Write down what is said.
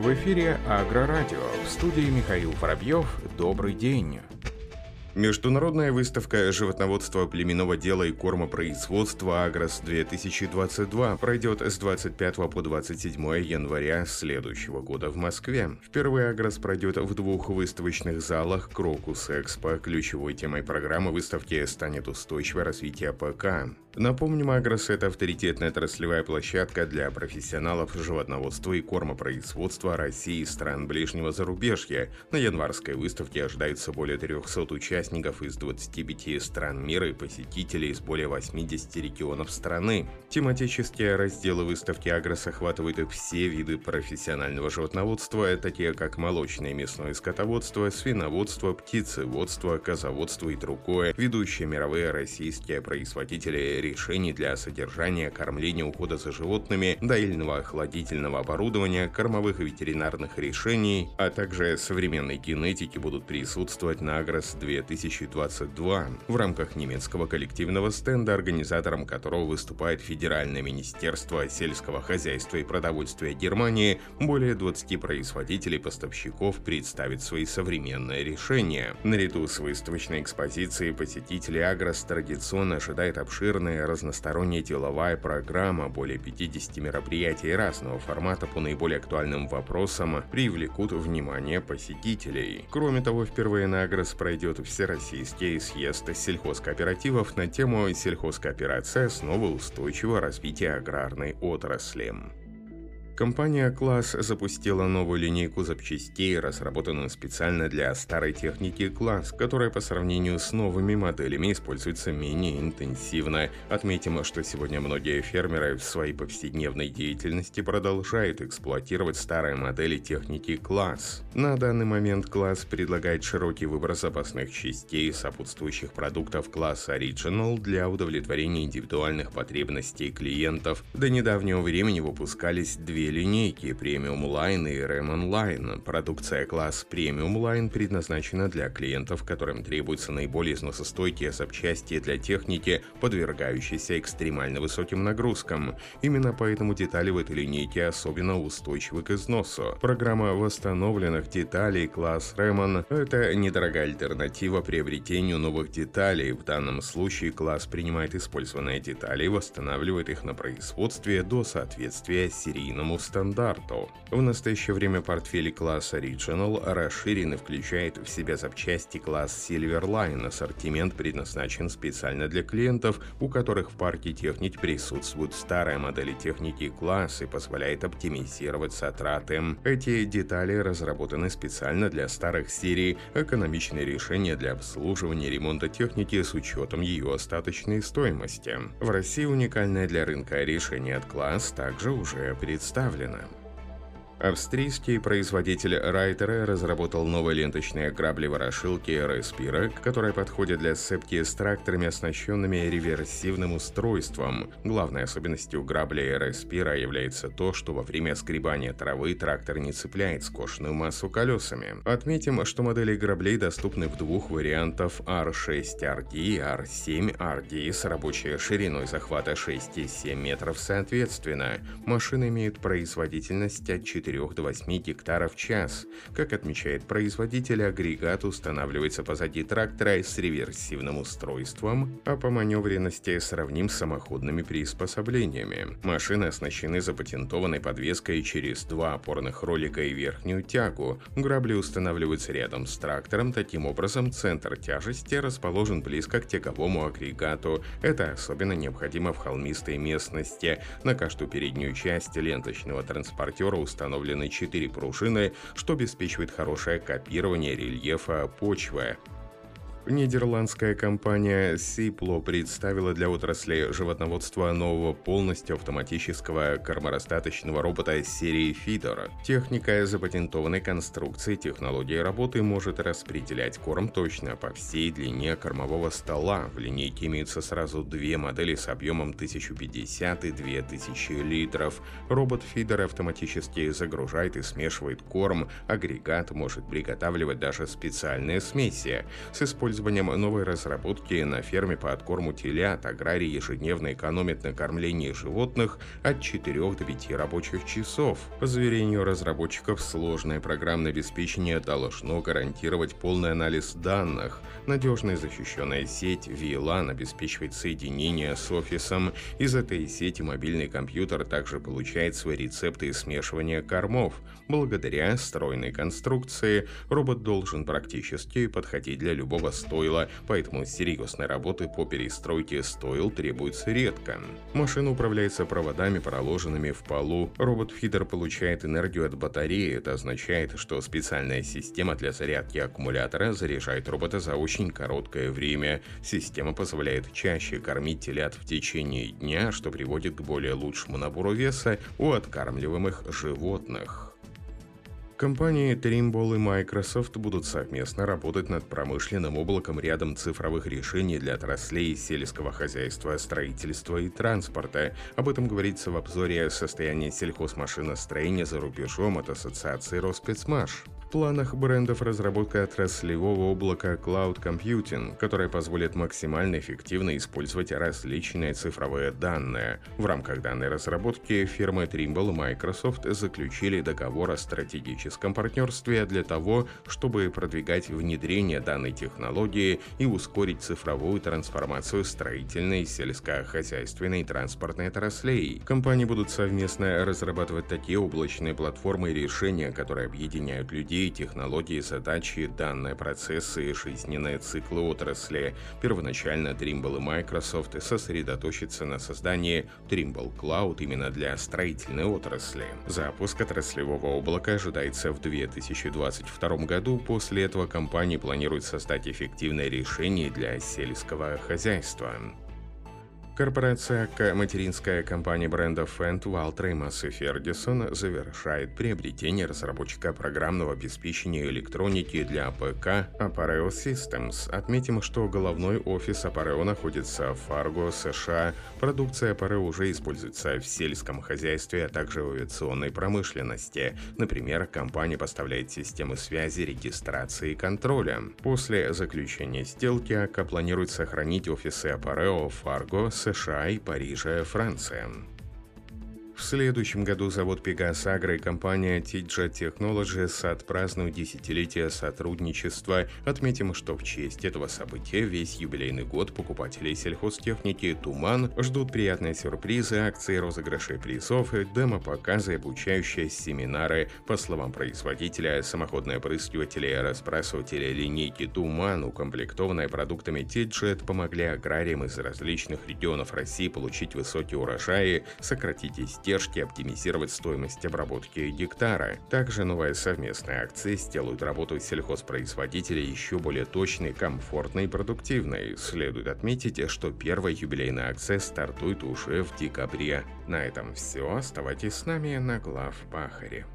В эфире Агрорадио. В студии Михаил Воробьев. Добрый день. Международная выставка животноводства, племенного дела и кормопроизводства «Агрос-2022» пройдет с 25 по 27 января следующего года в Москве. Впервые «Агрос» пройдет в двух выставочных залах «Крокус Экспо». Ключевой темой программы выставки станет устойчивое развитие ПК. Напомним, Агрос – это авторитетная отраслевая площадка для профессионалов животноводства и кормопроизводства России и стран ближнего зарубежья. На январской выставке ожидается более 300 участников из 25 стран мира и посетителей из более 80 регионов страны. Тематические разделы выставки Агрос охватывают все виды профессионального животноводства, такие как молочное и мясное скотоводство, свиноводство, птицеводство, козоводство и другое. Ведущие мировые российские производители решений для содержания, кормления, ухода за животными, доильного охладительного оборудования, кормовых и ветеринарных решений, а также современной генетики будут присутствовать на Агрос 2022 в рамках немецкого коллективного стенда, организатором которого выступает Федеральное министерство сельского хозяйства и продовольствия Германии, более 20 производителей поставщиков представят свои современные решения. Наряду с выставочной экспозицией посетители Агрос традиционно ожидает обширная обширная разносторонняя деловая программа, более 50 мероприятий разного формата по наиболее актуальным вопросам привлекут внимание посетителей. Кроме того, впервые на Агрос пройдет Всероссийский съезд сельхозкооперативов на тему «Сельхозкооперация. Основы устойчивого развития аграрной отрасли». Компания «Класс» запустила новую линейку запчастей, разработанную специально для старой техники «Класс», которая по сравнению с новыми моделями используется менее интенсивно. Отметим, что сегодня многие фермеры в своей повседневной деятельности продолжают эксплуатировать старые модели техники «Класс». На данный момент «Класс» предлагает широкий выбор запасных частей сопутствующих продуктов класса Original для удовлетворения индивидуальных потребностей клиентов. До недавнего времени выпускались две линейки Premium Line и Ram Line. Продукция класс Premium Line предназначена для клиентов, которым требуются наиболее износостойкие запчасти для техники, подвергающейся экстремально высоким нагрузкам. Именно поэтому детали в этой линейке особенно устойчивы к износу. Программа восстановленных деталей класс Ремон – это недорогая альтернатива приобретению новых деталей. В данном случае класс принимает использованные детали и восстанавливает их на производстве до соответствия серийному стандарту. В настоящее время портфель класса Original расширен и включает в себя запчасти класс Silverline. Ассортимент предназначен специально для клиентов, у которых в парке техники присутствуют старые модели техники класс и позволяет оптимизировать затраты. Эти детали разработаны специально для старых серий, экономичные решения для обслуживания и ремонта техники с учетом ее остаточной стоимости. В России уникальное для рынка решение от класс также уже представлено представлено. Австрийский производитель Райтера разработал новые ленточные грабли-ворошилки Respira, которые подходят для сцепки с тракторами, оснащенными реверсивным устройством. Главной особенностью граблей Respira является то, что во время сгребания травы трактор не цепляет скошенную массу колесами. Отметим, что модели граблей доступны в двух вариантах R6RD и R7RD с рабочей шириной захвата 6 и 7 метров соответственно. Машины имеют производительность от 4 4 до 8 гектаров в час. Как отмечает производитель, агрегат устанавливается позади трактора с реверсивным устройством, а по маневренности сравним с самоходными приспособлениями. Машины оснащены запатентованной подвеской через два опорных ролика и верхнюю тягу. Грабли устанавливаются рядом с трактором, таким образом центр тяжести расположен близко к тяговому агрегату. Это особенно необходимо в холмистой местности. На каждую переднюю часть ленточного транспортера установлен установлены 4 пружины, что обеспечивает хорошее копирование рельефа почвы. Нидерландская компания Сипло представила для отрасли животноводства нового полностью автоматического корморастаточного робота серии Фидер. Техника запатентованной конструкции технологии работы может распределять корм точно по всей длине кормового стола. В линейке имеются сразу две модели с объемом 1050 и 2000 литров. Робот Фидер автоматически загружает и смешивает корм. Агрегат может приготавливать даже специальные смеси. С использованием использованием новой разработки на ферме по откорму телят аграрий ежедневно экономит на кормлении животных от 4 до 5 рабочих часов. По заверению разработчиков, сложное программное обеспечение должно гарантировать полный анализ данных. Надежная защищенная сеть VLAN обеспечивает соединение с офисом. Из этой сети мобильный компьютер также получает свои рецепты смешивания кормов. Благодаря стройной конструкции робот должен практически подходить для любого стойла, поэтому серьезной работы по перестройке стойл требуется редко. Машина управляется проводами, проложенными в полу. Робот-фидер получает энергию от батареи. Это означает, что специальная система для зарядки аккумулятора заряжает робота за очень короткое время. Система позволяет чаще кормить телят в течение дня, что приводит к более лучшему набору веса у откармливаемых животных. Компании Trimble и Microsoft будут совместно работать над промышленным облаком рядом цифровых решений для отраслей сельского хозяйства, строительства и транспорта. Об этом говорится в обзоре состояния сельхозмашиностроения за рубежом от Ассоциации Роспецмаш планах брендов разработка отраслевого облака Cloud Computing, которое позволит максимально эффективно использовать различные цифровые данные. В рамках данной разработки фирмы Trimble и Microsoft заключили договор о стратегическом партнерстве для того, чтобы продвигать внедрение данной технологии и ускорить цифровую трансформацию строительной, сельскохозяйственной и транспортной отраслей. Компании будут совместно разрабатывать такие облачные платформы и решения, которые объединяют людей идеи, технологии, задачи, данные процессы и жизненные циклы отрасли. Первоначально Trimble и Microsoft сосредоточатся на создании Trimble Cloud именно для строительной отрасли. Запуск отраслевого облака ожидается в 2022 году. После этого компания планирует создать эффективное решение для сельского хозяйства. Корпорация материнская компания брендов Fendt, Valtra и Ferguson завершает приобретение разработчика программного обеспечения электроники для ПК Apparel Systems. Отметим, что головной офис Apparel находится в Фарго, США. Продукция Apparel уже используется в сельском хозяйстве, а также в авиационной промышленности. Например, компания поставляет системы связи, регистрации и контроля. После заключения сделки АК планирует сохранить офисы Apparel в Фарго, США США и Парижа, Франция. В следующем году завод Pegas Agro и компания TJ Technologies отпразднуют десятилетие сотрудничества. Отметим, что в честь этого события весь юбилейный год покупателей сельхозтехники «Туман» ждут приятные сюрпризы, акции, розыгрыши призов, демо-показы, обучающие семинары. По словам производителя, самоходные опрыскиватели и разбрасыватели линейки «Туман», укомплектованные продуктами TJ, помогли аграриям из различных регионов России получить высокие урожаи, сократить истерию издержки, оптимизировать стоимость обработки гектара. Также новая совместная акция сделают работу сельхозпроизводителей еще более точной, комфортной и продуктивной. Следует отметить, что первая юбилейная акция стартует уже в декабре. На этом все. Оставайтесь с нами на глав Пахаре.